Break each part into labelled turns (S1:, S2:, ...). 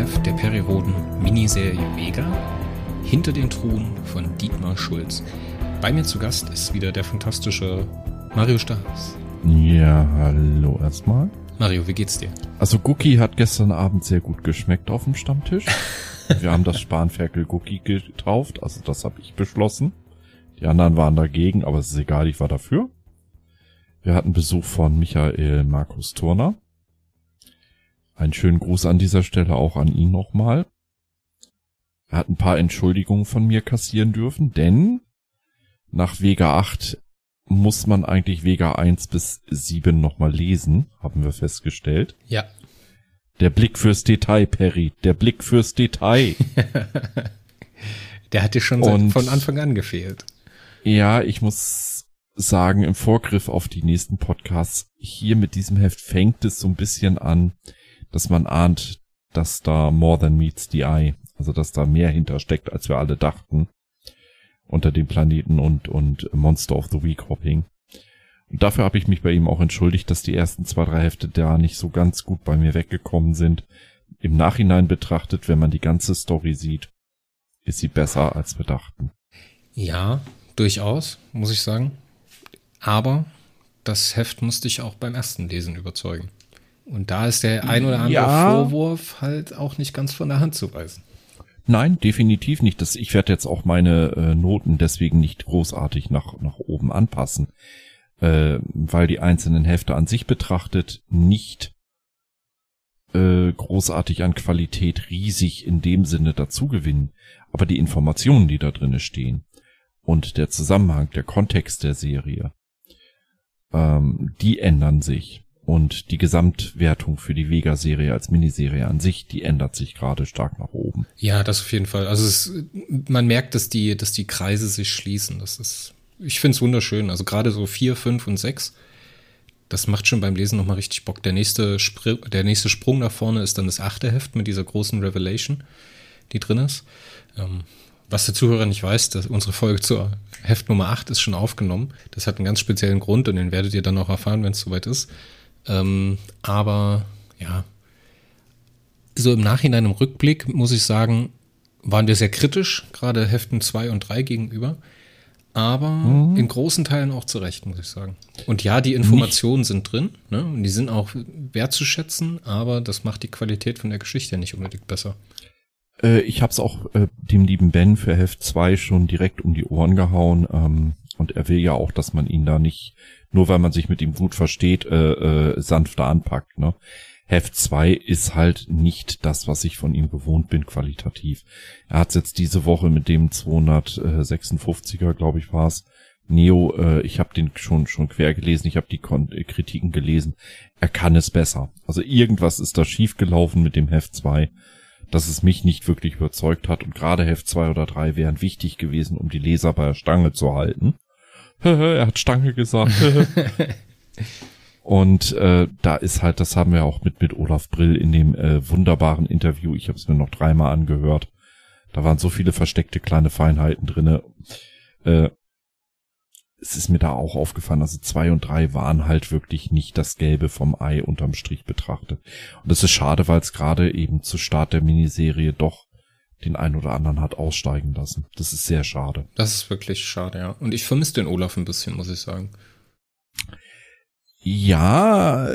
S1: Heft der Perioden Miniserie Vega Hinter den Truhen von Dietmar Schulz. Bei mir zu Gast ist wieder der fantastische Mario Stahls.
S2: Ja, hallo erstmal.
S1: Mario, wie geht's dir?
S2: Also Gucki hat gestern Abend sehr gut geschmeckt auf dem Stammtisch. Wir haben das Spanferkel Gucki getauft, also das habe ich beschlossen. Die anderen waren dagegen, aber es ist egal, ich war dafür. Wir hatten Besuch von Michael Markus Turner. Einen schönen Gruß an dieser Stelle auch an ihn nochmal. Er hat ein paar Entschuldigungen von mir kassieren dürfen, denn nach Vega 8 muss man eigentlich Vega 1 bis 7 nochmal lesen, haben wir festgestellt.
S1: Ja.
S2: Der Blick fürs Detail, Perry. Der Blick fürs Detail.
S1: Der hat dir schon Und von Anfang an gefehlt.
S2: Ja, ich muss sagen, im Vorgriff auf die nächsten Podcasts, hier mit diesem Heft fängt es so ein bisschen an, dass man ahnt, dass da more than meets the eye, also dass da mehr hintersteckt, als wir alle dachten, unter dem Planeten und, und Monster of the Week Hopping. Und dafür habe ich mich bei ihm auch entschuldigt, dass die ersten zwei, drei Hefte da nicht so ganz gut bei mir weggekommen sind. Im Nachhinein betrachtet, wenn man die ganze Story sieht, ist sie besser, als wir dachten.
S1: Ja, durchaus, muss ich sagen. Aber das Heft musste ich auch beim ersten Lesen überzeugen. Und da ist der ein oder andere ja. Vorwurf halt auch nicht ganz von der Hand zu weisen.
S2: Nein, definitiv nicht. Das, ich werde jetzt auch meine äh, Noten deswegen nicht großartig nach, nach oben anpassen, äh, weil die einzelnen Hefte an sich betrachtet nicht äh, großartig an Qualität riesig in dem Sinne dazu gewinnen. Aber die Informationen, die da drinne stehen und der Zusammenhang, der Kontext der Serie, ähm, die ändern sich. Und die Gesamtwertung für die Vega-Serie als Miniserie an sich, die ändert sich gerade stark nach oben.
S1: Ja, das auf jeden Fall. Also es, man merkt, dass die, dass die Kreise sich schließen. Das ist, ich finde es wunderschön. Also gerade so vier, fünf und sechs, das macht schon beim Lesen nochmal richtig Bock. Der nächste, Spr der nächste Sprung nach vorne ist dann das achte Heft mit dieser großen Revelation, die drin ist. Ähm, was der Zuhörer nicht weiß, dass unsere Folge zur Heft Nummer 8 ist schon aufgenommen. Das hat einen ganz speziellen Grund und den werdet ihr dann auch erfahren, wenn es soweit ist. Ähm, aber ja, so im Nachhinein, im Rückblick, muss ich sagen, waren wir sehr kritisch, gerade Heften 2 und 3 gegenüber. Aber mhm. in großen Teilen auch zurecht, muss ich sagen. Und ja, die Informationen nicht. sind drin, ne? Und die sind auch wertzuschätzen, aber das macht die Qualität von der Geschichte nicht unbedingt besser.
S2: Äh, ich habe es auch äh, dem lieben Ben für Heft 2 schon direkt um die Ohren gehauen. Ähm, und er will ja auch, dass man ihn da nicht, nur weil man sich mit ihm gut versteht, äh, äh, sanfter anpackt. Ne? Heft 2 ist halt nicht das, was ich von ihm gewohnt bin, qualitativ. Er hat jetzt diese Woche mit dem 256er, glaube ich, war's. Neo, äh, ich habe den schon schon quer gelesen, ich habe die Kon äh, Kritiken gelesen. Er kann es besser. Also irgendwas ist da schief gelaufen mit dem Heft 2 dass es mich nicht wirklich überzeugt hat und gerade Heft 2 oder 3 wären wichtig gewesen, um die Leser bei der Stange zu halten. Er hat Stange gesagt. und äh, da ist halt, das haben wir auch mit mit Olaf Brill in dem äh, wunderbaren Interview. Ich habe es mir noch dreimal angehört. Da waren so viele versteckte kleine Feinheiten drinne. Äh, es ist mir da auch aufgefallen, also zwei und drei waren halt wirklich nicht das Gelbe vom Ei unterm Strich betrachtet. Und das ist schade, weil es gerade eben zu Start der Miniserie doch den einen oder anderen hat aussteigen lassen. Das ist sehr schade.
S1: Das ist wirklich schade, ja. Und ich vermisse den Olaf ein bisschen, muss ich sagen.
S2: Ja,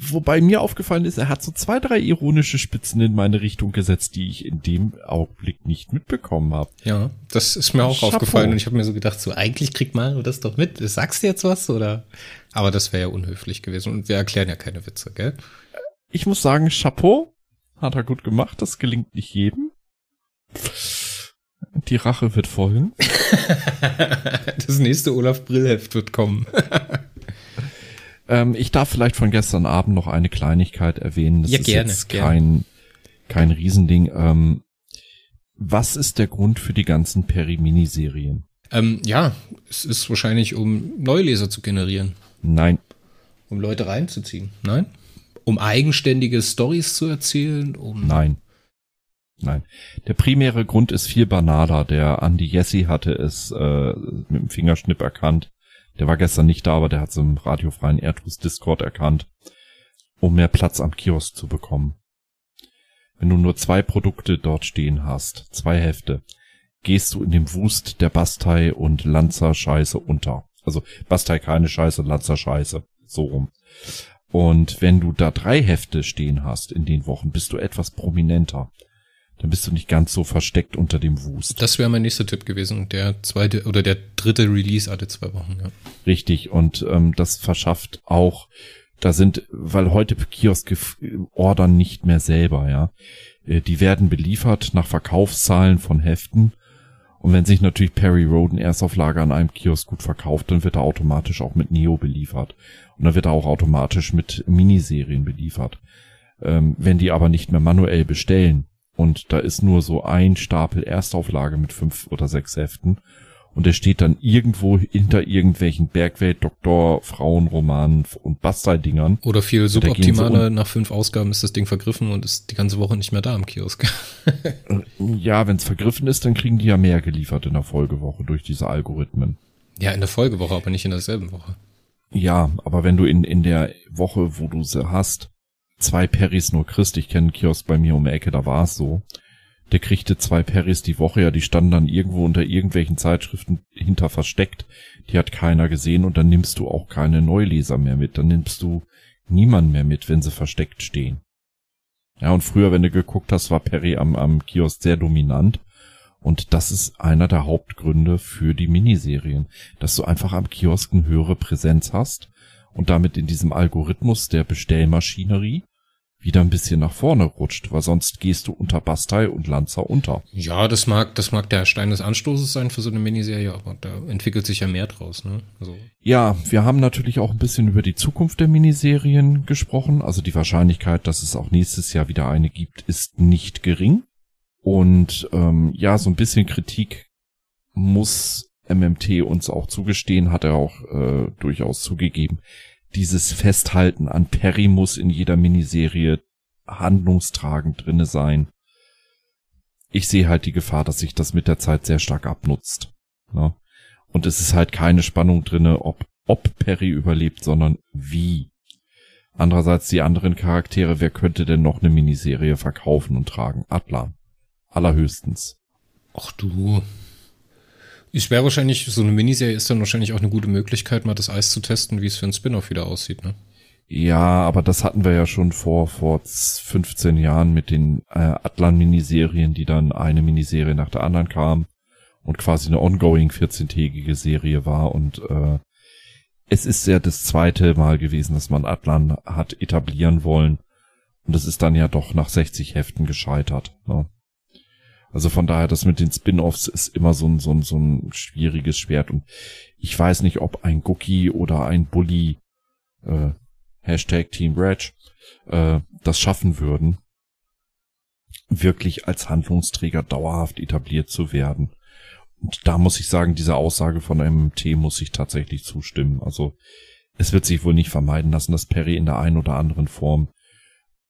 S2: Wobei mir aufgefallen ist, er hat so zwei, drei ironische Spitzen in meine Richtung gesetzt, die ich in dem Augenblick nicht mitbekommen habe.
S1: Ja, das ist mir auch Chapeau. aufgefallen und ich habe mir so gedacht, so eigentlich kriegt man das doch mit. Sagst du jetzt was oder? Aber das wäre ja unhöflich gewesen und wir erklären ja keine Witze, gell?
S2: Ich muss sagen, Chapeau, hat er gut gemacht. Das gelingt nicht jedem. Die Rache wird folgen.
S1: das nächste Olaf Brillheft wird kommen.
S2: Ähm, ich darf vielleicht von gestern Abend noch eine Kleinigkeit erwähnen. Das ja, ist gerne, jetzt kein, kein Riesending. Ähm, was ist der Grund für die ganzen Peri-Miniserien?
S1: Ähm, ja, es ist wahrscheinlich, um Neuleser zu generieren.
S2: Nein.
S1: Um Leute reinzuziehen. Nein? Um eigenständige Stories zu erzählen? Um
S2: Nein. Nein. Der primäre Grund ist viel banaler. Der Andy Jesse hatte es äh, mit dem Fingerschnipp erkannt Der war gestern nicht da, aber der hat es im radiofreien Erdhus Discord erkannt, um mehr Platz am Kiosk zu bekommen. Wenn du nur zwei Produkte dort stehen hast, zwei Hefte, gehst du in dem Wust der Bastei und Lanzer Scheiße unter. Also Bastei keine Scheiße, Lanzer Scheiße. So rum. Und wenn du da drei Hefte stehen hast in den Wochen, bist du etwas prominenter. Dann bist du nicht ganz so versteckt unter dem Wust.
S1: Das wäre mein nächster Tipp gewesen. Der zweite oder der dritte Release alle zwei Wochen, ja.
S2: Richtig. Und ähm, das verschafft auch, da sind, weil heute Kioske ordern nicht mehr selber, ja. Äh, die werden beliefert nach Verkaufszahlen von Heften. Und wenn sich natürlich Perry Roden Erstauflage an einem Kiosk gut verkauft, dann wird er automatisch auch mit Neo beliefert. Und dann wird er auch automatisch mit Miniserien beliefert. Ähm, wenn die aber nicht mehr manuell bestellen und da ist nur so ein Stapel Erstauflage mit fünf oder sechs Heften und der steht dann irgendwo hinter irgendwelchen Bergwelt, Doktor, Frauenromanen und Bastei-Dingern.
S1: Oder viel suboptimale, nach fünf Ausgaben ist das Ding vergriffen und ist die ganze Woche nicht mehr da im Kiosk.
S2: Äh, ja, wenn es vergriffen ist, dann kriegen die ja mehr geliefert in der Folgewoche durch diese Algorithmen.
S1: Ja, in der Folgewoche, aber nicht in derselben Woche.
S2: Ja, aber wenn du in, in der Woche, wo du sie hast, zwei Perrys nur kriegst, ich kenne einen Kiosk bei mir um die Ecke, da war es so, der kriegte zwei Perrys die Woche, ja, die standen dann irgendwo unter irgendwelchen Zeitschriften hinter versteckt, die hat keiner gesehen und dann nimmst du auch keine Neuleser mehr mit, dann nimmst du niemanden mehr mit, wenn sie versteckt stehen. Ja, und früher, wenn du geguckt hast, war Perry am, am Kiosk sehr dominant. Und das ist einer der Hauptgründe für die Miniserien, dass du einfach am Kiosk eine höhere Präsenz hast und damit in diesem Algorithmus der Bestellmaschinerie wieder ein bisschen nach vorne rutscht, weil sonst gehst du unter Bastei und Lanzer unter.
S1: Ja, das mag, das mag der Stein des Anstoßes sein für so eine Miniserie, aber da entwickelt sich ja mehr draus, ne? Also.
S2: Ja, wir haben natürlich auch ein bisschen über die Zukunft der Miniserien gesprochen. Also die Wahrscheinlichkeit, dass es auch nächstes Jahr wieder eine gibt, ist nicht gering. Und ähm, ja, so ein bisschen Kritik muss MMT uns auch zugestehen, hat er auch äh, durchaus zugegeben. Dieses Festhalten an Perry muss in jeder Miniserie handlungstragend drinne sein. Ich sehe halt die Gefahr, dass sich das mit der Zeit sehr stark abnutzt. Ne? Und es ist halt keine Spannung drinne, ob, ob Perry überlebt, sondern wie. Andererseits die anderen Charaktere, wer könnte denn noch eine Miniserie verkaufen und tragen? Atlan. Allerhöchstens.
S1: Ach du. Ich wäre wahrscheinlich, so eine Miniserie ist dann wahrscheinlich auch eine gute Möglichkeit, mal das Eis zu testen, wie es für ein Spin-off wieder aussieht, ne?
S2: Ja, aber das hatten wir ja schon vor, vor 15 Jahren mit den äh, Atlan-Miniserien, die dann eine Miniserie nach der anderen kam und quasi eine ongoing 14-tägige Serie war und äh, es ist ja das zweite Mal gewesen, dass man Atlan hat etablieren wollen und es ist dann ja doch nach 60 Heften gescheitert. Ne? Also von daher, das mit den Spin-offs ist immer so ein, so ein, so ein schwieriges Schwert. Und ich weiß nicht, ob ein Gookie oder ein Bully, äh, Hashtag Team Reg, äh, das schaffen würden, wirklich als Handlungsträger dauerhaft etabliert zu werden. Und da muss ich sagen, diese Aussage von MMT muss ich tatsächlich zustimmen. Also es wird sich wohl nicht vermeiden lassen, dass Perry in der einen oder anderen Form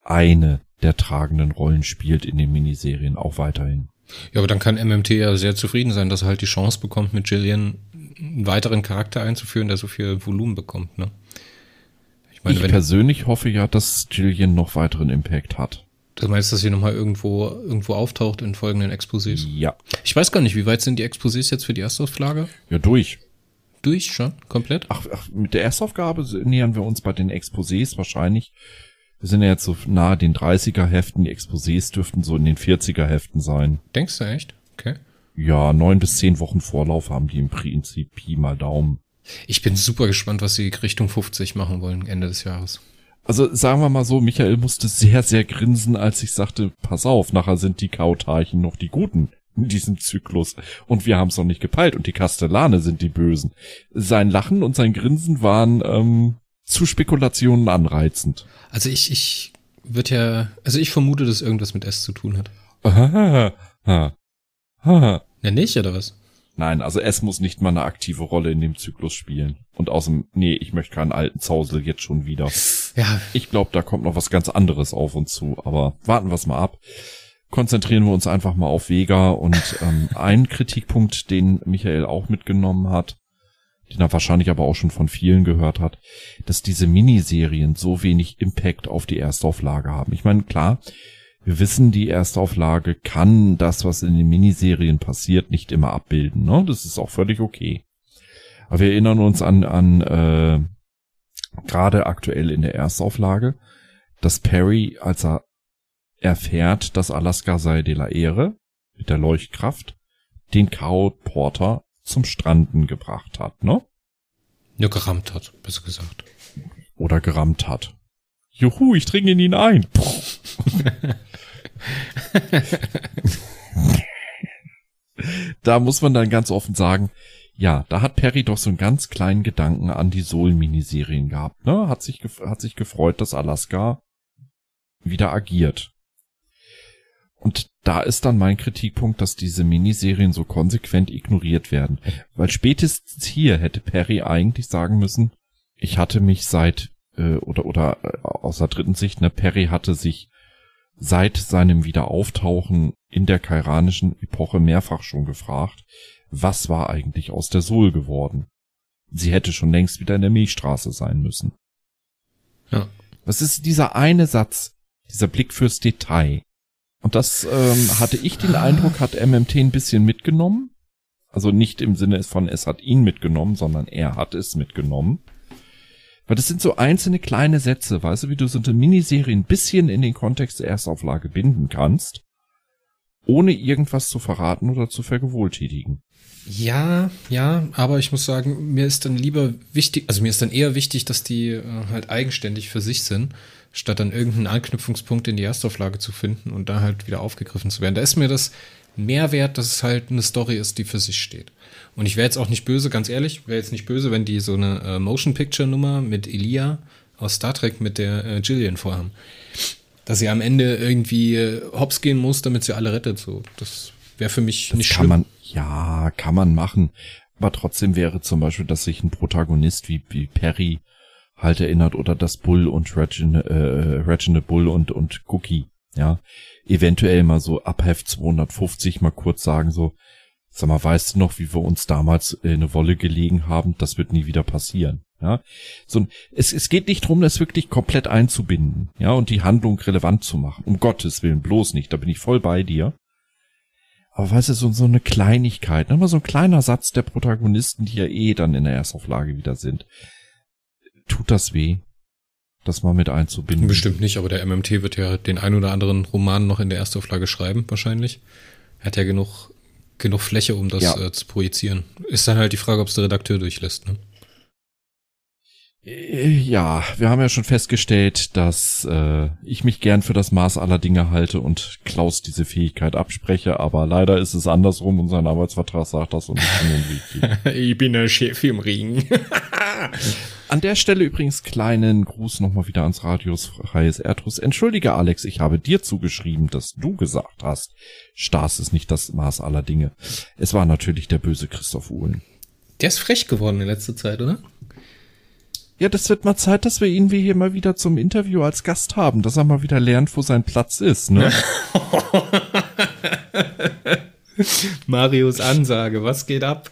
S2: eine der tragenden Rollen spielt in den Miniserien auch weiterhin.
S1: Ja, aber dann kann MMT ja sehr zufrieden sein, dass er halt die Chance bekommt, mit Jillian einen weiteren Charakter einzuführen, der so viel Volumen bekommt, ne?
S2: Ich, meine, ich persönlich hoffe ja, dass Jillian noch weiteren Impact hat.
S1: Du meinst, dass sie nochmal irgendwo, irgendwo auftaucht in folgenden Exposés?
S2: Ja.
S1: Ich weiß gar nicht, wie weit sind die Exposés jetzt für die Erstauflage?
S2: Ja, durch.
S1: Durch schon? Komplett?
S2: Ach, ach, mit der Erstaufgabe nähern wir uns bei den Exposés wahrscheinlich wir sind ja jetzt so nahe den 30er Heften, die Exposés dürften so in den 40er Heften sein.
S1: Denkst du echt? Okay.
S2: Ja, neun bis zehn Wochen Vorlauf haben die im Prinzip Pi mal Daumen.
S1: Ich bin super gespannt, was sie Richtung 50 machen wollen, Ende des Jahres.
S2: Also sagen wir mal so, Michael musste sehr, sehr grinsen, als ich sagte, pass auf, nachher sind die Kautarchen noch die Guten in diesem Zyklus. Und wir haben es noch nicht gepeilt und die Kastellane sind die Bösen. Sein Lachen und sein Grinsen waren ähm, zu Spekulationen anreizend.
S1: Also ich, ich wird ja, also ich vermute, dass irgendwas mit S zu tun hat.
S2: Aha, ha,
S1: ha. Ja, nicht, oder was?
S2: Nein, also S muss nicht mal eine aktive Rolle in dem Zyklus spielen. Und außerdem, nee, ich möchte keinen alten Zausel jetzt schon wieder.
S1: Ja.
S2: Ich glaube, da kommt noch was ganz anderes auf uns zu, aber warten wir es mal ab. Konzentrieren wir uns einfach mal auf Vega und ähm, ein Kritikpunkt, den Michael auch mitgenommen hat, den er wahrscheinlich aber auch schon von vielen gehört hat, dass diese Miniserien so wenig Impact auf die Erstauflage haben. Ich meine, klar, wir wissen, die Erstauflage kann das, was in den Miniserien passiert, nicht immer abbilden. Ne? Das ist auch völlig okay. Aber wir erinnern uns an, an äh, gerade aktuell in der Erstauflage, dass Perry, als er erfährt, dass Alaska sei de la Ehre mit der Leuchtkraft, den Cow Porter zum Stranden gebracht hat, ne?
S1: Ja, gerammt hat, besser gesagt.
S2: Oder gerammt hat. Juhu, ich dringe in ihn ein. da muss man dann ganz offen sagen, ja, da hat Perry doch so einen ganz kleinen Gedanken an die Soul-Miniserien gehabt, ne? Hat sich, hat sich gefreut, dass Alaska wieder agiert. Und da ist dann mein Kritikpunkt, dass diese Miniserien so konsequent ignoriert werden. Weil spätestens hier hätte Perry eigentlich sagen müssen, ich hatte mich seit, äh, oder, oder äh, aus der dritten Sicht, ne, Perry hatte sich seit seinem Wiederauftauchen in der kairanischen Epoche mehrfach schon gefragt, was war eigentlich aus der Soul geworden? Sie hätte schon längst wieder in der Milchstraße sein müssen. Ja. Was ist dieser eine Satz, dieser Blick fürs Detail? Und das ähm, hatte ich den Eindruck, hat MMT ein bisschen mitgenommen. Also nicht im Sinne von, es hat ihn mitgenommen, sondern er hat es mitgenommen. Weil das sind so einzelne kleine Sätze, weißt du, wie du so eine Miniserie ein bisschen in den Kontext der Erstauflage binden kannst, ohne irgendwas zu verraten oder zu vergewohltätigen.
S1: Ja, ja, aber ich muss sagen, mir ist dann lieber wichtig, also mir ist dann eher wichtig, dass die äh, halt eigenständig für sich sind statt dann irgendeinen Anknüpfungspunkt in die Erstauflage zu finden und da halt wieder aufgegriffen zu werden. Da ist mir das mehr wert, dass es halt eine Story ist, die für sich steht. Und ich wäre jetzt auch nicht böse, ganz ehrlich, wäre jetzt nicht böse, wenn die so eine äh, Motion Picture Nummer mit Elia aus Star Trek mit der äh, Jillian vorhaben. Dass sie am Ende irgendwie äh, hops gehen muss, damit sie alle rettet. So, das wäre für mich das nicht
S2: kann
S1: schlimm.
S2: Man, ja, kann man machen. Aber trotzdem wäre zum Beispiel, dass sich ein Protagonist wie, wie Perry halt erinnert oder das Bull und Reginald, äh, Reginald Bull und, und Cookie, ja. Eventuell mal so ab Heft 250 mal kurz sagen so, sag mal, weißt du noch, wie wir uns damals in eine Wolle gelegen haben? Das wird nie wieder passieren. Ja, so es, es geht nicht drum, das wirklich komplett einzubinden, ja, und die Handlung relevant zu machen. Um Gottes Willen, bloß nicht. Da bin ich voll bei dir. Aber weißt du, so, so eine Kleinigkeit, nochmal so ein kleiner Satz der Protagonisten, die ja eh dann in der Erstauflage wieder sind tut das weh, das mal mit einzubinden?
S1: Bestimmt nicht, aber der MMT wird ja den ein oder anderen Roman noch in der Erstauflage schreiben, wahrscheinlich. Er hat ja genug, genug Fläche, um das ja. äh, zu projizieren. Ist dann halt die Frage, ob es der Redakteur durchlässt, ne?
S2: Äh, ja, wir haben ja schon festgestellt, dass äh, ich mich gern für das Maß aller Dinge halte und Klaus diese Fähigkeit abspreche, aber leider ist es andersrum und sein Arbeitsvertrag sagt das und
S1: ich bin, ich bin der Chef im Ring.
S2: An der Stelle übrigens kleinen Gruß nochmal wieder ans Radios Freies Erdrus. Entschuldige Alex, ich habe dir zugeschrieben, dass du gesagt hast, Stars ist nicht das Maß aller Dinge. Es war natürlich der böse Christoph Uhlen.
S1: Der ist frech geworden in letzter Zeit, oder?
S2: Ja, das wird mal Zeit, dass wir ihn wie hier mal wieder zum Interview als Gast haben, dass er mal wieder lernt, wo sein Platz ist, ne?
S1: Marios Ansage, was geht ab?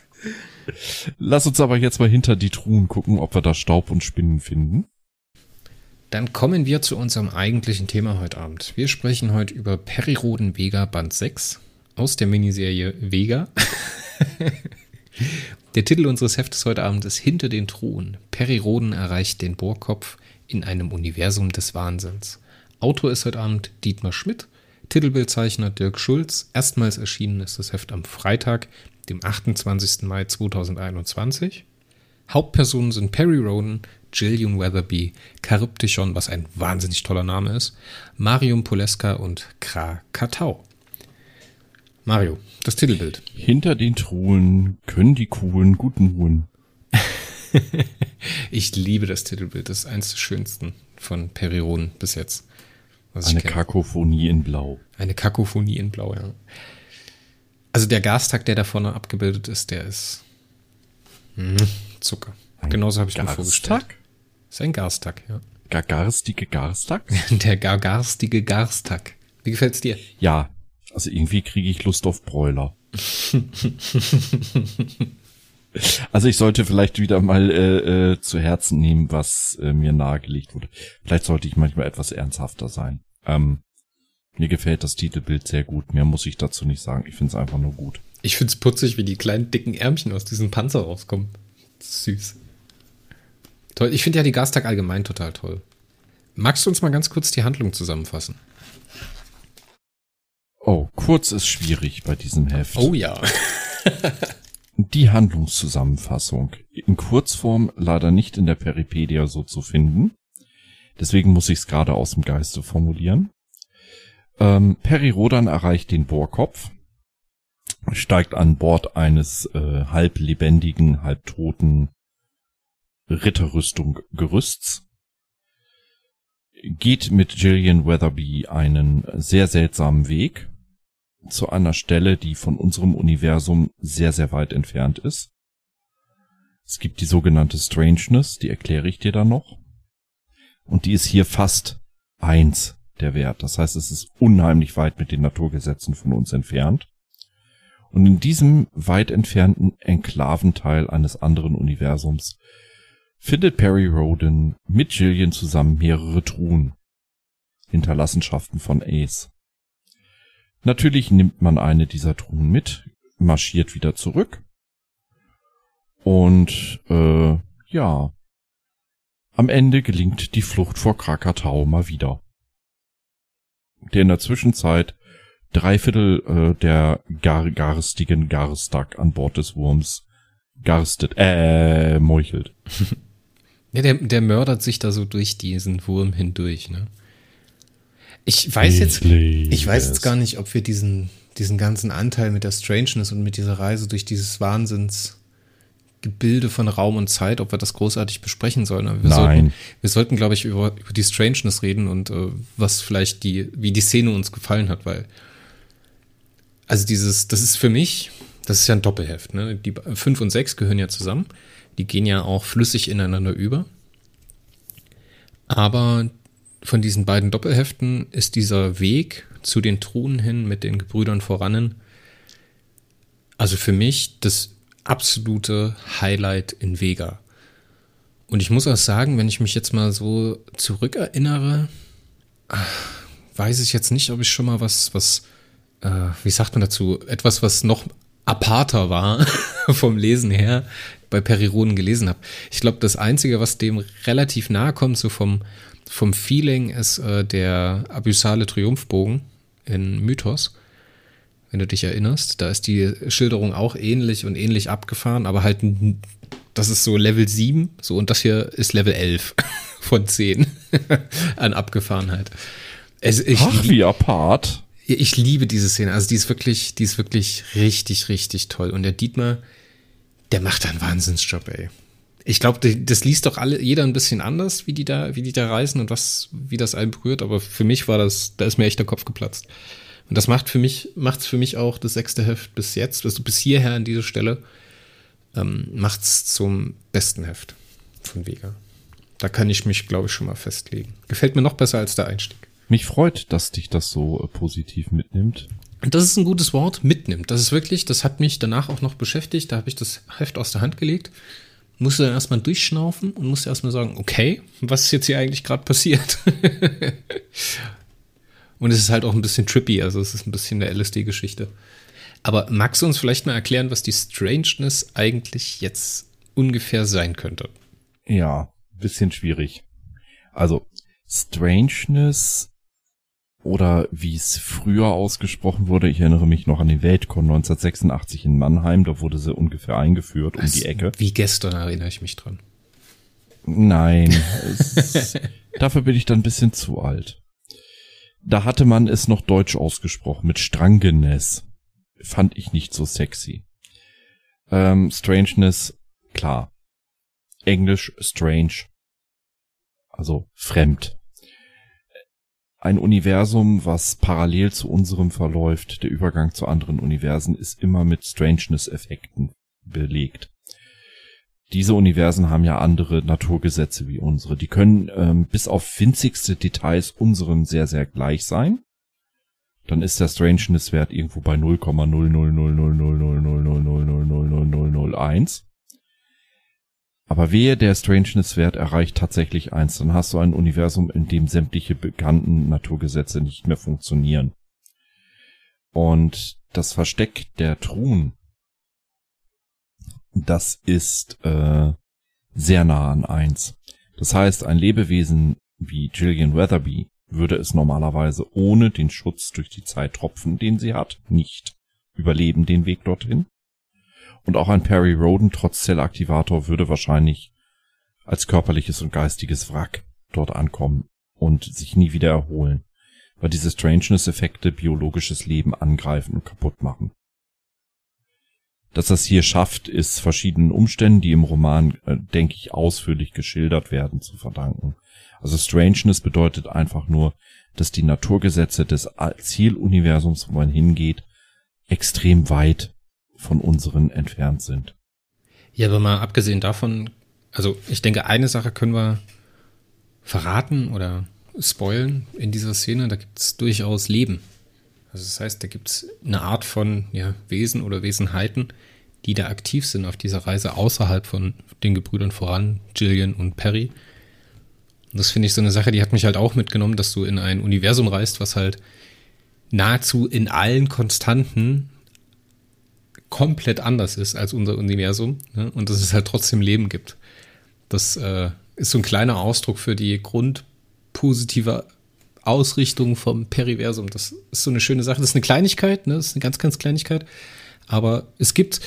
S2: Lass uns aber jetzt mal hinter die Truhen gucken, ob wir da Staub und Spinnen finden.
S1: Dann kommen wir zu unserem eigentlichen Thema heute Abend. Wir sprechen heute über Periroden Vega Band 6 aus der Miniserie Vega. Der Titel unseres Heftes heute Abend ist Hinter den Truhen. Periroden erreicht den Bohrkopf in einem Universum des Wahnsinns. Autor ist heute Abend Dietmar Schmidt, Titelbildzeichner Dirk Schulz. Erstmals erschienen ist das Heft am Freitag, dem 28. Mai 2021. Hauptpersonen sind Perry Roden, Jillian Weatherby, Charybdishon, was ein wahnsinnig toller Name ist, Marium Poleska und Kra Katau. Mario, das Titelbild.
S2: Hinter den Truhen können die Kuhlen guten ruhen.
S1: ich liebe das Titelbild. Das ist eins der schönsten von Periron bis jetzt.
S2: Eine Kakophonie in Blau.
S1: Eine Kakophonie in Blau, ja. Also der Gastag, der da vorne abgebildet ist, der ist hm, Zucker. Ein Genauso habe ich mir vorgestellt. Ist ein Garstag, ja.
S2: Gagarstige Garstag?
S1: der gagarstige Garstag. Wie gefällt's dir?
S2: Ja, also irgendwie kriege ich Lust auf Bräuler. Also ich sollte vielleicht wieder mal äh, äh, zu Herzen nehmen, was äh, mir nahegelegt wurde. Vielleicht sollte ich manchmal etwas ernsthafter sein. Ähm, mir gefällt das Titelbild sehr gut. Mehr muss ich dazu nicht sagen. Ich finde es einfach nur gut.
S1: Ich finde es putzig, wie die kleinen dicken Ärmchen aus diesem Panzer rauskommen. Süß. Toll. Ich finde ja die Gastag allgemein total toll. Magst du uns mal ganz kurz die Handlung zusammenfassen?
S2: Oh, kurz ist schwierig bei diesem Heft.
S1: Oh ja.
S2: die Handlungszusammenfassung. In Kurzform leider nicht in der Peripedia so zu finden. Deswegen muss ich es gerade aus dem Geiste formulieren. Ähm, Peri Rodan erreicht den Bohrkopf, steigt an Bord eines äh, halb lebendigen, Ritterrüstung Gerüsts, geht mit Gillian Weatherby einen sehr seltsamen Weg zu einer Stelle, die von unserem Universum sehr, sehr weit entfernt ist. Es gibt die sogenannte Strangeness, die erkläre ich dir dann noch. Und die ist hier fast eins der Wert. Das heißt, es ist unheimlich weit mit den Naturgesetzen von uns entfernt. Und in diesem weit entfernten Enklaventeil eines anderen Universums findet Perry Roden mit Jillian zusammen mehrere Truhen. Hinterlassenschaften von Ace. Natürlich nimmt man eine dieser Truhen mit, marschiert wieder zurück und äh, ja, am Ende gelingt die Flucht vor Krakatau mal wieder. Der in der Zwischenzeit drei Viertel äh, der gar garstigen Garstak an Bord des Wurms garstet, äh, meuchelt.
S1: Ja, der, der mördert sich da so durch diesen Wurm hindurch, ne? Ich weiß ich jetzt, ich weiß jetzt gar nicht, ob wir diesen, diesen ganzen Anteil mit der Strangeness und mit dieser Reise durch dieses Wahnsinnsgebilde von Raum und Zeit, ob wir das großartig besprechen sollen. Aber wir
S2: Nein.
S1: sollten, wir sollten, glaube ich, über, über die Strangeness reden und äh, was vielleicht die, wie die Szene uns gefallen hat, weil, also dieses, das ist für mich, das ist ja ein Doppelheft, ne? Die fünf und sechs gehören ja zusammen. Die gehen ja auch flüssig ineinander über. Aber von diesen beiden Doppelheften ist dieser Weg zu den Truhen hin mit den Gebrüdern vorannen, also für mich das absolute Highlight in Vega. Und ich muss auch sagen, wenn ich mich jetzt mal so zurückerinnere, weiß ich jetzt nicht, ob ich schon mal was, was, äh, wie sagt man dazu, etwas, was noch aparter war vom Lesen her, bei Periroden gelesen habe. Ich glaube, das Einzige, was dem relativ nahe kommt, so vom, vom Feeling, ist äh, der abyssale Triumphbogen in Mythos. Wenn du dich erinnerst, da ist die Schilderung auch ähnlich und ähnlich abgefahren, aber halt, das ist so Level 7, so und das hier ist Level 11 von 10 an Abgefahrenheit.
S2: Es, ich, Ach, wie apart.
S1: Ich liebe diese Szene. Also die ist wirklich, die ist wirklich richtig, richtig toll. Und der Dietmar, der macht einen Wahnsinnsjob, ey. Ich glaube, das liest doch alle, jeder ein bisschen anders, wie die da, wie die da reisen und was, wie das einen berührt. Aber für mich war das, da ist mir echt der Kopf geplatzt. Und das macht für mich, macht's für mich auch das sechste Heft bis jetzt, also bis hierher an diese Stelle, ähm, macht's zum besten Heft von Vega. Da kann ich mich, glaube ich, schon mal festlegen. Gefällt mir noch besser als der Einstieg.
S2: Mich freut, dass dich das so äh, positiv mitnimmt.
S1: Das ist ein gutes Wort, mitnimmt. Das ist wirklich, das hat mich danach auch noch beschäftigt. Da habe ich das Heft aus der Hand gelegt, musste dann erstmal durchschnaufen und musste erstmal sagen, okay, was ist jetzt hier eigentlich gerade passiert? und es ist halt auch ein bisschen trippy, also es ist ein bisschen eine LSD-Geschichte. Aber magst du uns vielleicht mal erklären, was die Strangeness eigentlich jetzt ungefähr sein könnte?
S2: Ja, bisschen schwierig. Also, Strangeness oder wie es früher ausgesprochen wurde, ich erinnere mich noch an den Weltcon 1986 in Mannheim, da wurde sie ungefähr eingeführt um die Ecke.
S1: Wie gestern erinnere ich mich dran.
S2: Nein, es, dafür bin ich dann ein bisschen zu alt. Da hatte man es noch deutsch ausgesprochen, mit Strangeness. Fand ich nicht so sexy. Ähm, Strangeness, klar. Englisch strange. Also fremd ein Universum, was parallel zu unserem verläuft, der Übergang zu anderen Universen, ist immer mit Strangeness-Effekten belegt. Diese Universen haben ja andere Naturgesetze wie unsere. Die können ähm, bis auf winzigste Details unserem sehr, sehr gleich sein. Dann ist der Strangeness-Wert irgendwo bei 0,000000000000001. Aber wehe, der Strangeness-Wert erreicht tatsächlich eins, dann hast du ein Universum, in dem sämtliche bekannten Naturgesetze nicht mehr funktionieren. Und das Versteck der Truhen, das ist äh, sehr nah an eins. Das heißt, ein Lebewesen wie Gillian Weatherby würde es normalerweise ohne den Schutz durch die Zeittropfen, den sie hat, nicht überleben den Weg dorthin. Und auch ein Perry Roden trotz Zellaktivator würde wahrscheinlich als körperliches und geistiges Wrack dort ankommen und sich nie wieder erholen, weil diese Strangeness-Effekte biologisches Leben angreifen und kaputt machen. Dass das hier schafft, ist verschiedenen Umständen, die im Roman, äh, denke ich, ausführlich geschildert werden, zu verdanken. Also Strangeness bedeutet einfach nur, dass die Naturgesetze des Zieluniversums, wo man hingeht, extrem weit von unseren entfernt sind.
S1: Ja, aber mal abgesehen davon, also ich denke, eine Sache können wir verraten oder spoilen in dieser Szene, da gibt es durchaus Leben. Also das heißt, da gibt es eine Art von ja, Wesen oder Wesenheiten, die da aktiv sind auf dieser Reise außerhalb von den Gebrüdern voran, Jillian und Perry. Und das finde ich so eine Sache, die hat mich halt auch mitgenommen, dass du in ein Universum reist, was halt nahezu in allen Konstanten komplett anders ist als unser Universum ne? und dass es halt trotzdem Leben gibt. Das äh, ist so ein kleiner Ausdruck für die grundpositive Ausrichtung vom Periversum. Das ist so eine schöne Sache. Das ist eine Kleinigkeit, ne? das ist eine ganz, ganz Kleinigkeit. Aber es gibt,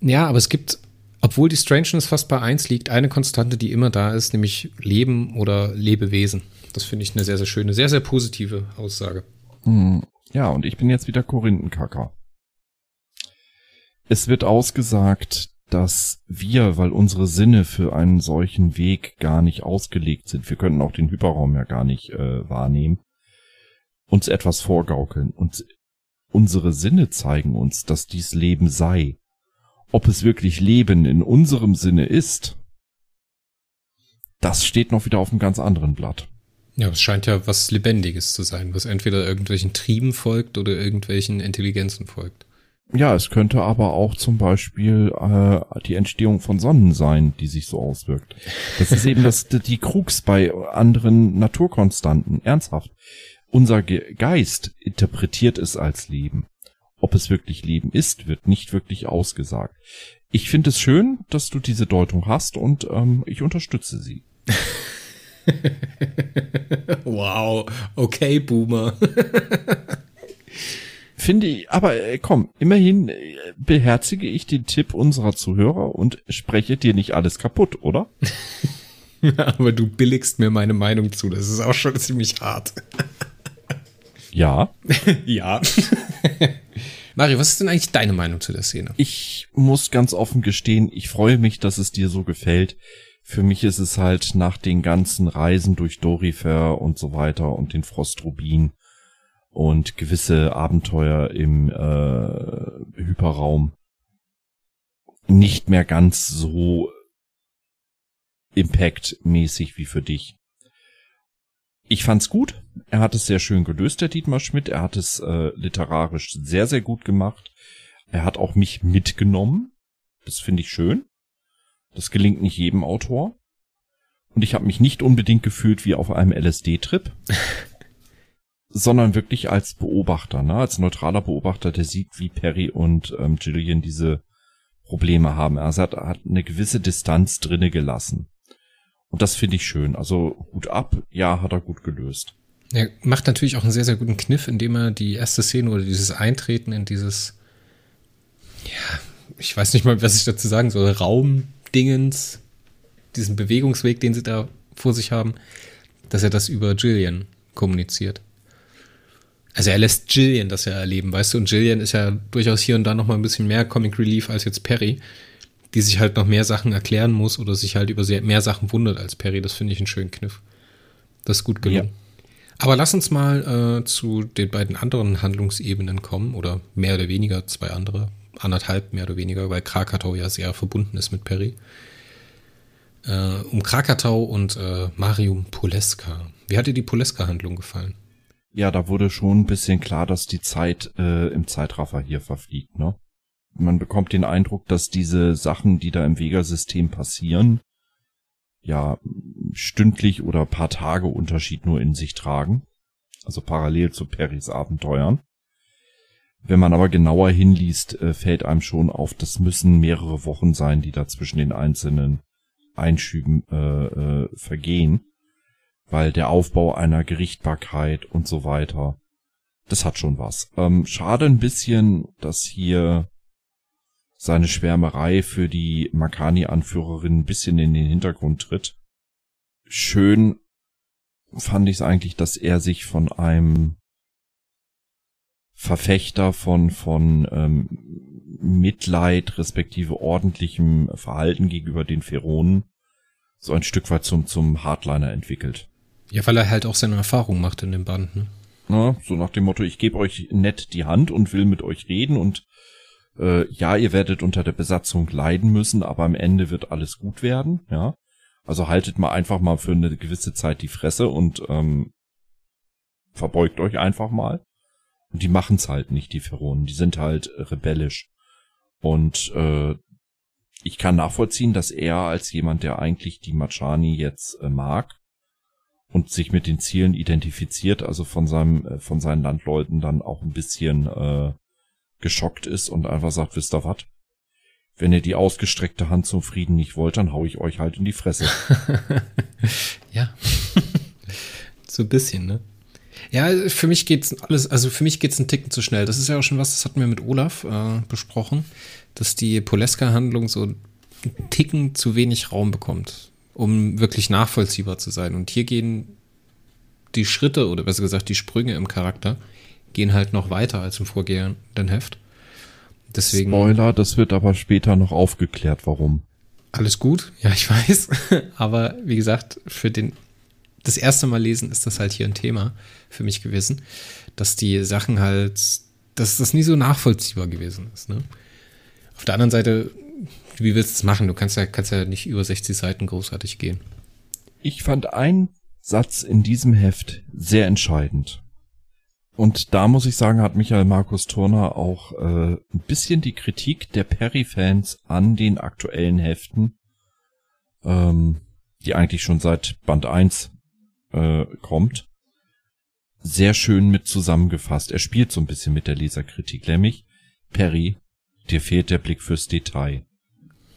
S1: ja, aber es gibt, obwohl die Strangeness fast bei eins liegt, eine Konstante, die immer da ist, nämlich Leben oder Lebewesen. Das finde ich eine sehr, sehr schöne, sehr, sehr positive Aussage.
S2: Hm. Ja, und ich bin jetzt wieder Korinthenkacker. Es wird ausgesagt, dass wir, weil unsere Sinne für einen solchen Weg gar nicht ausgelegt sind, wir könnten auch den Hyperraum ja gar nicht äh, wahrnehmen, uns etwas vorgaukeln. Und unsere Sinne zeigen uns, dass dies Leben sei. Ob es wirklich Leben in unserem Sinne ist, das steht noch wieder auf einem ganz anderen Blatt.
S1: Ja, es scheint ja was Lebendiges zu sein, was entweder irgendwelchen Trieben folgt oder irgendwelchen Intelligenzen folgt.
S2: Ja, es könnte aber auch zum Beispiel äh, die Entstehung von Sonnen sein, die sich so auswirkt. Das ist eben das, die Krux bei anderen Naturkonstanten. Ernsthaft. Unser Ge Geist interpretiert es als Leben. Ob es wirklich Leben ist, wird nicht wirklich ausgesagt. Ich finde es schön, dass du diese Deutung hast und ähm, ich unterstütze sie.
S1: wow, okay, Boomer.
S2: Finde ich, aber äh, komm, immerhin äh, beherzige ich den Tipp unserer Zuhörer und spreche dir nicht alles kaputt, oder?
S1: aber du billigst mir meine Meinung zu, das ist auch schon ziemlich hart.
S2: ja.
S1: ja. Mario, was ist denn eigentlich deine Meinung zu der Szene?
S2: Ich muss ganz offen gestehen, ich freue mich, dass es dir so gefällt. Für mich ist es halt nach den ganzen Reisen durch Dorifer und so weiter und den Frostrubin und gewisse Abenteuer im äh, Hyperraum nicht mehr ganz so impactmäßig wie für dich. Ich fand's gut. Er hat es sehr schön gelöst, der Dietmar Schmidt. Er hat es äh, literarisch sehr, sehr gut gemacht. Er hat auch mich mitgenommen. Das finde ich schön. Das gelingt nicht jedem Autor. Und ich habe mich nicht unbedingt gefühlt wie auf einem LSD-Trip. sondern wirklich als Beobachter, ne? als neutraler Beobachter, der sieht, wie Perry und ähm, Gillian diese Probleme haben. Also er hat, hat eine gewisse Distanz drinne gelassen. Und das finde ich schön. Also Hut ab, ja, hat er gut gelöst.
S1: Er macht natürlich auch einen sehr, sehr guten Kniff, indem er die erste Szene oder dieses Eintreten in dieses, ja, ich weiß nicht mal, was ich dazu sagen soll, Raumdingens, diesen Bewegungsweg, den sie da vor sich haben, dass er das über Gillian kommuniziert. Also er lässt Jillian das ja erleben, weißt du, und Jillian ist ja durchaus hier und da noch mal ein bisschen mehr Comic Relief als jetzt Perry, die sich halt noch mehr Sachen erklären muss oder sich halt über sehr, mehr Sachen wundert als Perry. Das finde ich einen schönen Kniff. Das ist gut gelungen. Ja. Aber lass uns mal äh, zu den beiden anderen Handlungsebenen kommen oder mehr oder weniger zwei andere, anderthalb mehr oder weniger, weil Krakatau ja sehr verbunden ist mit Perry. Äh, um Krakatau und äh, Marium Poleska. Wie hat dir die Poleska-Handlung gefallen?
S2: Ja, da wurde schon ein bisschen klar, dass die Zeit äh, im Zeitraffer hier verfliegt, ne? man bekommt den Eindruck, dass diese Sachen, die da im Vega-System passieren, ja, stündlich oder paar Tage Unterschied nur in sich tragen. Also parallel zu Perrys Abenteuern. Wenn man aber genauer hinliest, äh, fällt einem schon auf, das müssen mehrere Wochen sein, die da zwischen den einzelnen Einschüben äh, äh, vergehen. Weil der Aufbau einer Gerichtbarkeit und so weiter, das hat schon was. Ähm, schade ein bisschen, dass hier seine Schwärmerei für die Makani-Anführerin ein bisschen in den Hintergrund tritt. Schön fand ich es eigentlich, dass er sich von einem Verfechter von, von ähm, Mitleid respektive ordentlichem Verhalten gegenüber den Pheronen so ein Stück weit zum, zum Hardliner entwickelt.
S1: Ja, weil er halt auch seine Erfahrung macht in dem Band, ne?
S2: Na, so nach dem Motto, ich gebe euch nett die Hand und will mit euch reden und äh, ja, ihr werdet unter der Besatzung leiden müssen, aber am Ende wird alles gut werden, ja. Also haltet mal einfach mal für eine gewisse Zeit die Fresse und ähm, verbeugt euch einfach mal. Und die machen's halt nicht, die Feronen. Die sind halt rebellisch. Und äh, ich kann nachvollziehen, dass er als jemand, der eigentlich die Machani jetzt äh, mag und sich mit den Zielen identifiziert, also von seinem, äh, von seinen Landleuten dann auch ein bisschen äh, geschockt ist und einfach sagt, wisst ihr was? Wenn ihr die ausgestreckte Hand zum Frieden nicht wollt, dann hau ich euch halt in die Fresse.
S1: ja. so ein bisschen, ne? Ja, für mich geht's alles, also für mich geht's einen Ticken zu schnell. Das ist ja auch schon was, das hatten wir mit Olaf äh, besprochen, dass die Poleska-Handlung so einen Ticken zu wenig Raum bekommt, um wirklich nachvollziehbar zu sein. Und hier gehen die Schritte oder besser gesagt die Sprünge im Charakter gehen halt noch weiter als im vorgehenden Heft.
S2: Deswegen. Spoiler, das wird aber später noch aufgeklärt, warum.
S1: Alles gut, ja, ich weiß. aber wie gesagt, für den das erste Mal lesen ist das halt hier ein Thema für mich gewesen, dass die Sachen halt, dass das nie so nachvollziehbar gewesen ist. Ne? Auf der anderen Seite, wie willst du es machen? Du kannst ja, kannst ja nicht über 60 Seiten großartig gehen.
S2: Ich fand einen Satz in diesem Heft sehr entscheidend. Und da muss ich sagen, hat Michael Markus Turner auch äh, ein bisschen die Kritik der Perry-Fans an den aktuellen Heften, ähm, die eigentlich schon seit Band 1 äh, kommt, sehr schön mit zusammengefasst. Er spielt so ein bisschen mit der Leserkritik, nämlich Perry, dir fehlt der Blick fürs Detail.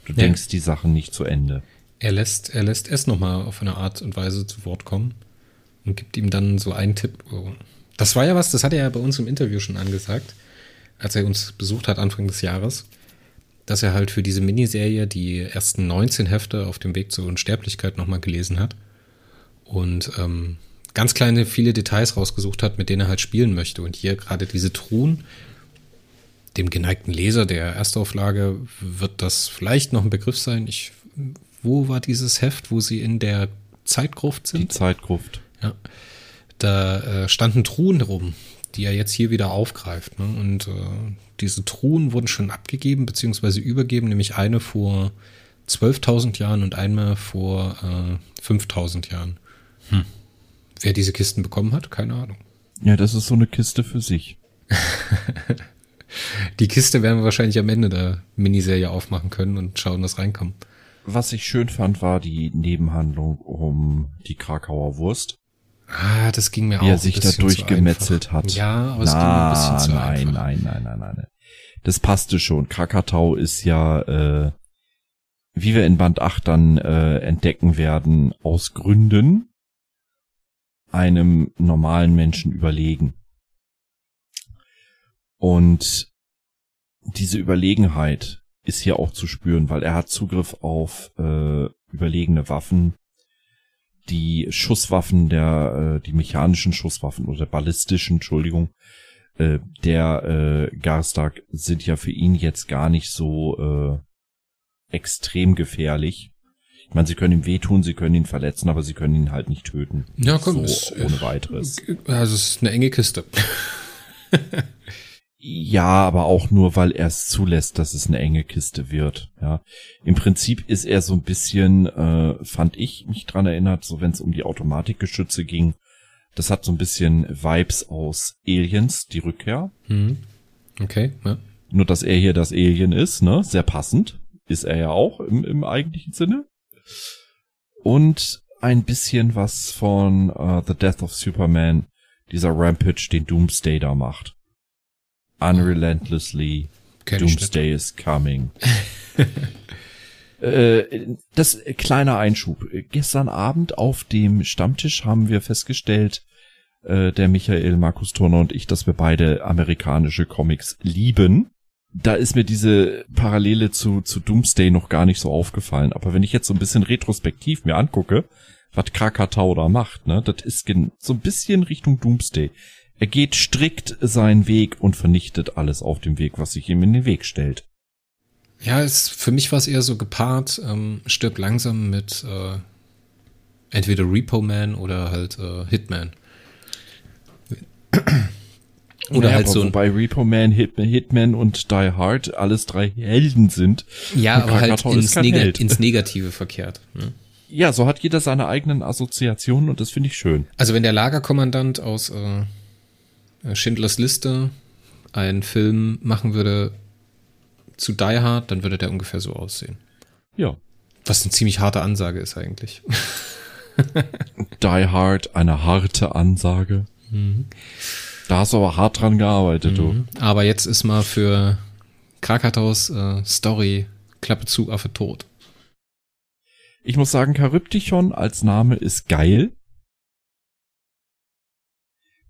S2: Du ja. denkst die Sachen nicht zu Ende.
S1: Er lässt, er lässt es nochmal auf eine Art und Weise zu Wort kommen und gibt ihm dann so einen Tipp. Oh, das war ja was, das hat er ja bei uns im Interview schon angesagt, als er uns besucht hat Anfang des Jahres, dass er halt für diese Miniserie die ersten 19 Hefte auf dem Weg zur Unsterblichkeit nochmal gelesen hat und ähm, ganz kleine, viele Details rausgesucht hat, mit denen er halt spielen möchte. Und hier gerade diese Truhen, dem geneigten Leser der Erstauflage wird das vielleicht noch ein Begriff sein. Ich, wo war dieses Heft, wo sie in der Zeitgruft sind?
S2: Die Zeitgruft.
S1: Ja. Da äh, standen Truhen rum, die er jetzt hier wieder aufgreift. Ne? Und äh, diese Truhen wurden schon abgegeben bzw. übergeben, nämlich eine vor 12.000 Jahren und einmal vor äh, 5.000 Jahren. Hm. Wer diese Kisten bekommen hat, keine Ahnung.
S2: Ja, das ist so eine Kiste für sich.
S1: Die Kiste werden wir wahrscheinlich am Ende der Miniserie aufmachen können und schauen, was reinkommt.
S2: Was ich schön fand, war die Nebenhandlung um die Krakauer Wurst.
S1: Ah, das ging mir
S2: auch. Wie er sich da durchgemetzelt hat.
S1: Ja, aber es ging mir ein bisschen zu.
S2: Nein, nein, nein, nein, nein. Das passte schon. Krakatau ist ja, äh, wie wir in Band 8 dann äh, entdecken werden, aus Gründen einem normalen Menschen überlegen. Und diese Überlegenheit ist hier auch zu spüren, weil er hat Zugriff auf äh, überlegene Waffen, die Schusswaffen der, äh, die mechanischen Schusswaffen oder ballistischen, Entschuldigung, äh, der äh, Garstark sind ja für ihn jetzt gar nicht so äh, extrem gefährlich. Ich meine, sie können ihm wehtun, sie können ihn verletzen, aber sie können ihn halt nicht töten.
S1: Ja, komm,
S2: so ohne weiteres.
S1: Also es ist eine enge Kiste.
S2: ja, aber auch nur, weil er es zulässt, dass es eine enge Kiste wird. Ja, im Prinzip ist er so ein bisschen, äh, fand ich mich dran erinnert, so wenn es um die Automatikgeschütze ging. Das hat so ein bisschen Vibes aus Aliens, die Rückkehr.
S1: Hm. Okay. Ja.
S2: Nur, dass er hier das Alien ist, ne? Sehr passend. Ist er ja auch im, im eigentlichen Sinne. Und ein bisschen was von uh, The Death of Superman, dieser Rampage, den Doomsday da macht. Unrelentlessly,
S1: Kenn
S2: Doomsday is coming. äh, das äh, kleiner Einschub. Gestern Abend auf dem Stammtisch haben wir festgestellt, äh, der Michael, Markus Turner und ich, dass wir beide amerikanische Comics lieben. Da ist mir diese Parallele zu, zu Doomsday noch gar nicht so aufgefallen. Aber wenn ich jetzt so ein bisschen retrospektiv mir angucke, was Krakatau da macht, ne, das ist so ein bisschen Richtung Doomsday. Er geht strikt seinen Weg und vernichtet alles auf dem Weg, was sich ihm in den Weg stellt.
S1: Ja, es, für mich war es eher so gepaart, ähm, stirbt langsam mit äh, entweder Repo Man oder halt äh, Hitman.
S2: Oder naja, halt so. Wobei Repo Man, Hitman, Hitman und Die Hard alles drei Helden sind.
S1: Ja, aber halt ins, Neg ins, Negative verkehrt. Ne?
S2: Ja, so hat jeder seine eigenen Assoziationen und das finde ich schön.
S1: Also wenn der Lagerkommandant aus äh, Schindlers Liste einen Film machen würde zu Die Hard, dann würde der ungefähr so aussehen.
S2: Ja.
S1: Was eine ziemlich harte Ansage ist eigentlich.
S2: Die Hard, eine harte Ansage. Mhm. Da hast du aber hart dran gearbeitet, mhm.
S1: du. Aber jetzt ist mal für Krakataus äh, Story Klappe zu, Affe tot.
S2: Ich muss sagen, Charybdichon als Name ist geil.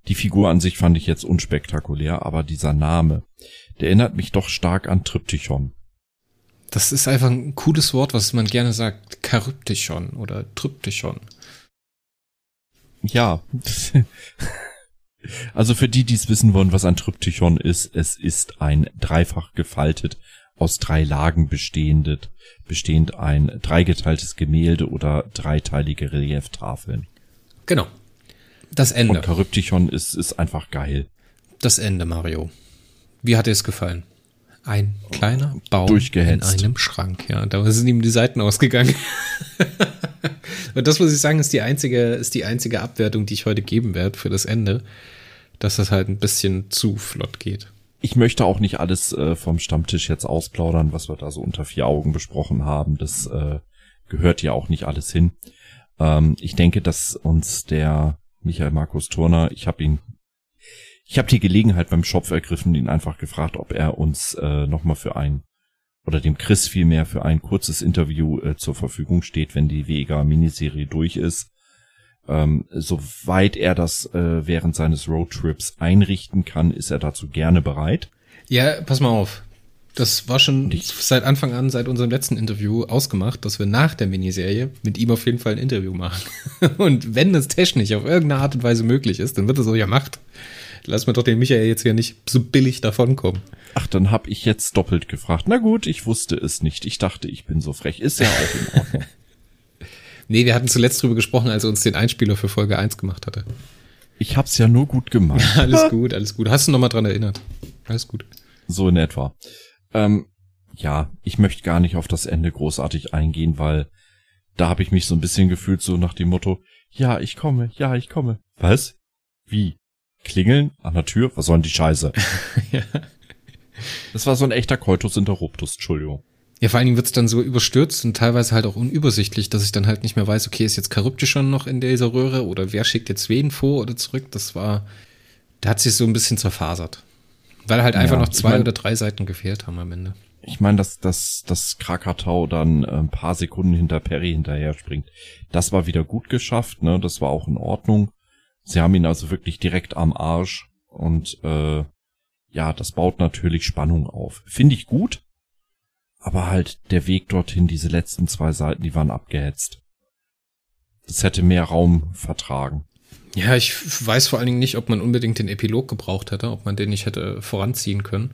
S2: Die Figur an sich fand ich jetzt unspektakulär, aber dieser Name, der erinnert mich doch stark an Tryptychon.
S1: Das ist einfach ein cooles Wort, was man gerne sagt. Charybdichon oder Tryptychon.
S2: Ja. Also für die, die es wissen wollen, was ein Tryptychon ist, es ist ein dreifach gefaltet, aus drei Lagen bestehendet, bestehend ein dreigeteiltes Gemälde oder dreiteilige Relieftafeln.
S1: Genau. Das Ende.
S2: Und Charybdichon ist, ist einfach geil.
S1: Das Ende, Mario. Wie hat dir es gefallen? Ein kleiner Baum
S2: in
S1: einem Schrank, ja. Da sind ihm die Seiten ausgegangen. Und das muss ich sagen, ist die einzige, ist die einzige Abwertung, die ich heute geben werde für das Ende dass das halt ein bisschen zu flott geht.
S2: Ich möchte auch nicht alles äh, vom Stammtisch jetzt ausplaudern, was wir da so unter vier Augen besprochen haben. Das äh, gehört ja auch nicht alles hin. Ähm, ich denke, dass uns der Michael Markus Turner, ich habe ihn, ich habe die Gelegenheit beim Schopf ergriffen, ihn einfach gefragt, ob er uns äh, nochmal für ein oder dem Chris vielmehr für ein kurzes Interview äh, zur Verfügung steht, wenn die Vega Miniserie durch ist ähm, soweit er das äh, während seines Roadtrips einrichten kann, ist er dazu gerne bereit.
S1: Ja, pass mal auf. Das war schon seit Anfang an, seit unserem letzten Interview ausgemacht, dass wir nach der Miniserie mit ihm auf jeden Fall ein Interview machen. Und wenn das technisch auf irgendeine Art und Weise möglich ist, dann wird es so ja macht. Lass mir doch den Michael jetzt ja nicht so billig davonkommen.
S2: Ach, dann hab ich jetzt doppelt gefragt. Na gut, ich wusste es nicht. Ich dachte, ich bin so frech. Ist ja auch in Ordnung.
S1: Nee, wir hatten zuletzt drüber gesprochen, als er uns den Einspieler für Folge 1 gemacht hatte.
S2: Ich hab's ja nur gut gemacht.
S1: Alles gut, alles gut. Hast du noch mal dran erinnert? Alles gut.
S2: So in etwa. Ähm, ja, ich möchte gar nicht auf das Ende großartig eingehen, weil da habe ich mich so ein bisschen gefühlt, so nach dem Motto, ja, ich komme, ja, ich komme. Was? Wie? Klingeln an der Tür? Was soll denn die Scheiße? ja. Das war so ein echter Coitus Interruptus, Entschuldigung.
S1: Ja, vor allen Dingen wird's dann so überstürzt und teilweise halt auch unübersichtlich, dass ich dann halt nicht mehr weiß, okay, ist jetzt Charybdis schon noch in dieser Röhre oder wer schickt jetzt wen vor oder zurück. Das war, da hat sich so ein bisschen zerfasert. Weil halt einfach ja, noch zwei ich mein, oder drei Seiten gefehlt haben am Ende.
S2: Ich meine, dass, dass, dass Krakatau dann äh, ein paar Sekunden hinter Perry hinterher springt, das war wieder gut geschafft, ne? Das war auch in Ordnung. Sie haben ihn also wirklich direkt am Arsch und äh, ja, das baut natürlich Spannung auf. Finde ich gut, aber halt der Weg dorthin, diese letzten zwei Seiten, die waren abgehetzt. Das hätte mehr Raum vertragen.
S1: Ja, ich weiß vor allen Dingen nicht, ob man unbedingt den Epilog gebraucht hätte, ob man den nicht hätte voranziehen können,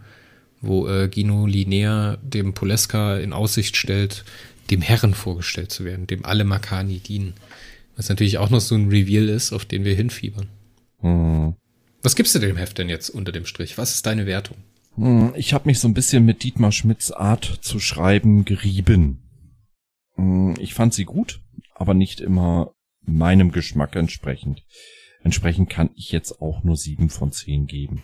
S1: wo äh, Gino Linea dem Poleska in Aussicht stellt, dem Herren vorgestellt zu werden, dem alle Makani dienen. Was natürlich auch noch so ein Reveal ist, auf den wir hinfiebern. Hm. Was gibst du dem Heft denn jetzt unter dem Strich? Was ist deine Wertung?
S2: Hm, ich habe mich so ein bisschen mit Dietmar Schmidts Art zu schreiben gerieben. Hm, ich fand sie gut, aber nicht immer meinem Geschmack entsprechend. Entsprechend kann ich jetzt auch nur sieben von zehn geben.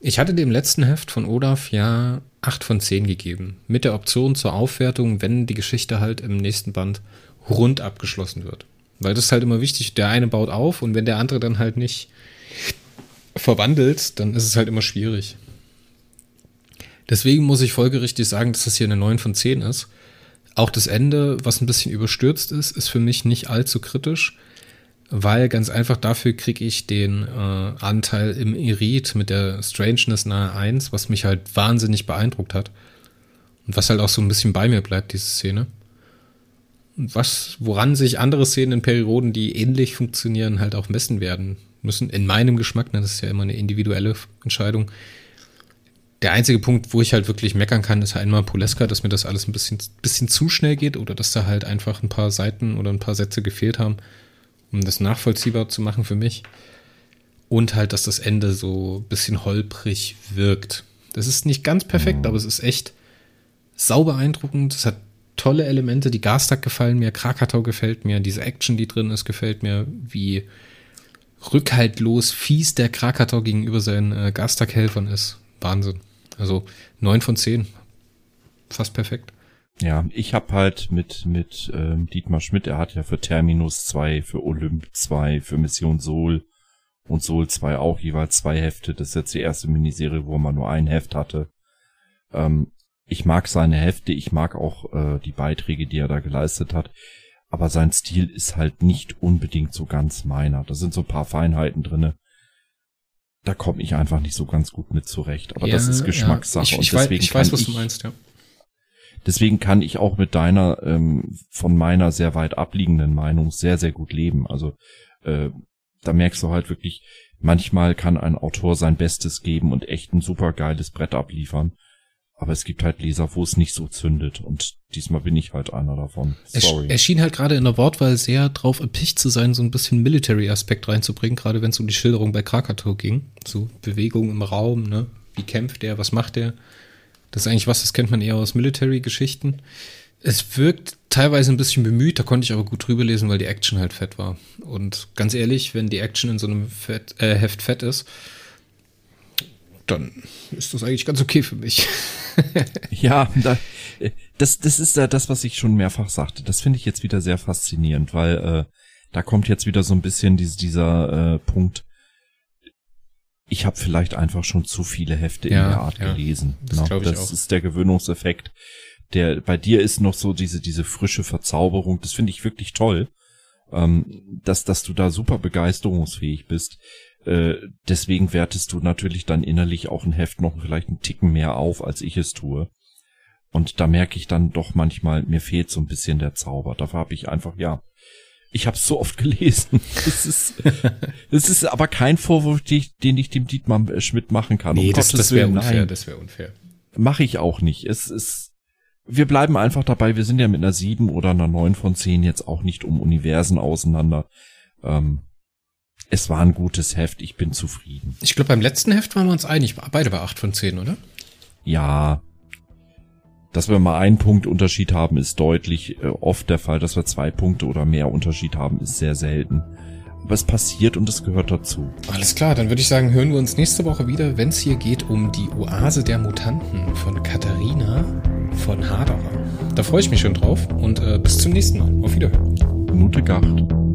S1: Ich hatte dem letzten Heft von Olaf ja 8 von 10 gegeben. Mit der Option zur Aufwertung, wenn die Geschichte halt im nächsten Band rund abgeschlossen wird. Weil das ist halt immer wichtig, der eine baut auf und wenn der andere dann halt nicht verwandelt, dann ist es halt immer schwierig. Deswegen muss ich folgerichtig sagen, dass das hier eine 9 von 10 ist. Auch das Ende, was ein bisschen überstürzt ist, ist für mich nicht allzu kritisch, weil ganz einfach dafür kriege ich den äh, Anteil im Irit mit der Strangeness nahe 1, was mich halt wahnsinnig beeindruckt hat. Und was halt auch so ein bisschen bei mir bleibt, diese Szene. Und was, woran sich andere Szenen in Perioden, die ähnlich funktionieren, halt auch messen werden müssen. In meinem Geschmack, ne, das ist ja immer eine individuelle Entscheidung. Der einzige Punkt, wo ich halt wirklich meckern kann, ist halt einmal Poleska, dass mir das alles ein bisschen, bisschen zu schnell geht oder dass da halt einfach ein paar Seiten oder ein paar Sätze gefehlt haben, um das nachvollziehbar zu machen für mich. Und halt, dass das Ende so ein bisschen holprig wirkt. Das ist nicht ganz perfekt, mhm. aber es ist echt sau beeindruckend. Es hat tolle Elemente. Die Garstag gefallen mir, Krakatau gefällt mir, diese Action, die drin ist, gefällt mir, wie rückhaltlos fies der Krakatau gegenüber seinen äh, Garstag-Helfern ist. Wahnsinn. Also neun von zehn. Fast perfekt.
S2: Ja, ich habe halt mit mit ähm, Dietmar Schmidt, er hat ja für Terminus 2, für Olymp 2, für Mission Sol und Sol 2 auch jeweils zwei Hefte. Das ist jetzt die erste Miniserie, wo man nur ein Heft hatte. Ähm, ich mag seine Hefte, ich mag auch äh, die Beiträge, die er da geleistet hat. Aber sein Stil ist halt nicht unbedingt so ganz meiner. Da sind so ein paar Feinheiten drinne da komme ich einfach nicht so ganz gut mit zurecht. Aber ja, das ist Geschmackssache. Ja.
S1: Ich, ich, und deswegen weiß, ich weiß, was ich, du meinst, ja.
S2: Deswegen kann ich auch mit deiner, ähm, von meiner sehr weit abliegenden Meinung sehr, sehr gut leben. Also äh, da merkst du halt wirklich, manchmal kann ein Autor sein Bestes geben und echt ein super geiles Brett abliefern. Aber es gibt halt Leser, wo es nicht so zündet. Und diesmal bin ich halt einer davon.
S1: Sorry. Er schien halt gerade in der Wortwahl sehr drauf erpicht zu sein, so ein bisschen Military-Aspekt reinzubringen, gerade wenn es um die Schilderung bei Krakatoa ging. So Bewegung im Raum, ne? Wie kämpft er, was macht er? Das ist eigentlich was, das kennt man eher aus Military-Geschichten. Es wirkt teilweise ein bisschen bemüht, da konnte ich aber gut drüber lesen, weil die Action halt fett war. Und ganz ehrlich, wenn die Action in so einem Fett, äh, Heft fett ist, dann ist das eigentlich ganz okay für mich.
S2: ja, da, das, das ist ja das, was ich schon mehrfach sagte. Das finde ich jetzt wieder sehr faszinierend, weil äh, da kommt jetzt wieder so ein bisschen dies, dieser äh, Punkt. Ich habe vielleicht einfach schon zu viele Hefte ja, in der Art ja, gelesen. Das, Na, das ist der Gewöhnungseffekt. Der bei dir ist noch so diese diese frische Verzauberung. Das finde ich wirklich toll, ähm, dass dass du da super begeisterungsfähig bist. Äh, deswegen wertest du natürlich dann innerlich auch ein Heft noch vielleicht einen Ticken mehr auf, als ich es tue. Und da merke ich dann doch manchmal, mir fehlt so ein bisschen der Zauber. Dafür habe ich einfach, ja, ich habe es so oft gelesen. Das ist, das ist aber kein Vorwurf, den ich dem Dietmar Schmidt machen kann.
S1: Nee, um das, das wäre unfair, Nein, das wäre unfair.
S2: Mache ich auch nicht. Es ist, wir bleiben einfach dabei, wir sind ja mit einer 7 oder einer 9 von 10 jetzt auch nicht um Universen auseinander. Ähm, es war ein gutes Heft, ich bin zufrieden.
S1: Ich glaube, beim letzten Heft waren wir uns einig, beide bei 8 von 10, oder?
S2: Ja. Dass wir mal einen Punkt Unterschied haben, ist deutlich äh, oft der Fall. Dass wir zwei Punkte oder mehr Unterschied haben, ist sehr selten. Aber es passiert und es gehört dazu.
S1: Alles klar, dann würde ich sagen, hören wir uns nächste Woche wieder, wenn es hier geht um die Oase der Mutanten von Katharina von Haderer. Da freue ich mich schon drauf und äh, bis zum nächsten Mal. Auf Wiederhören.
S2: Gute Gacht.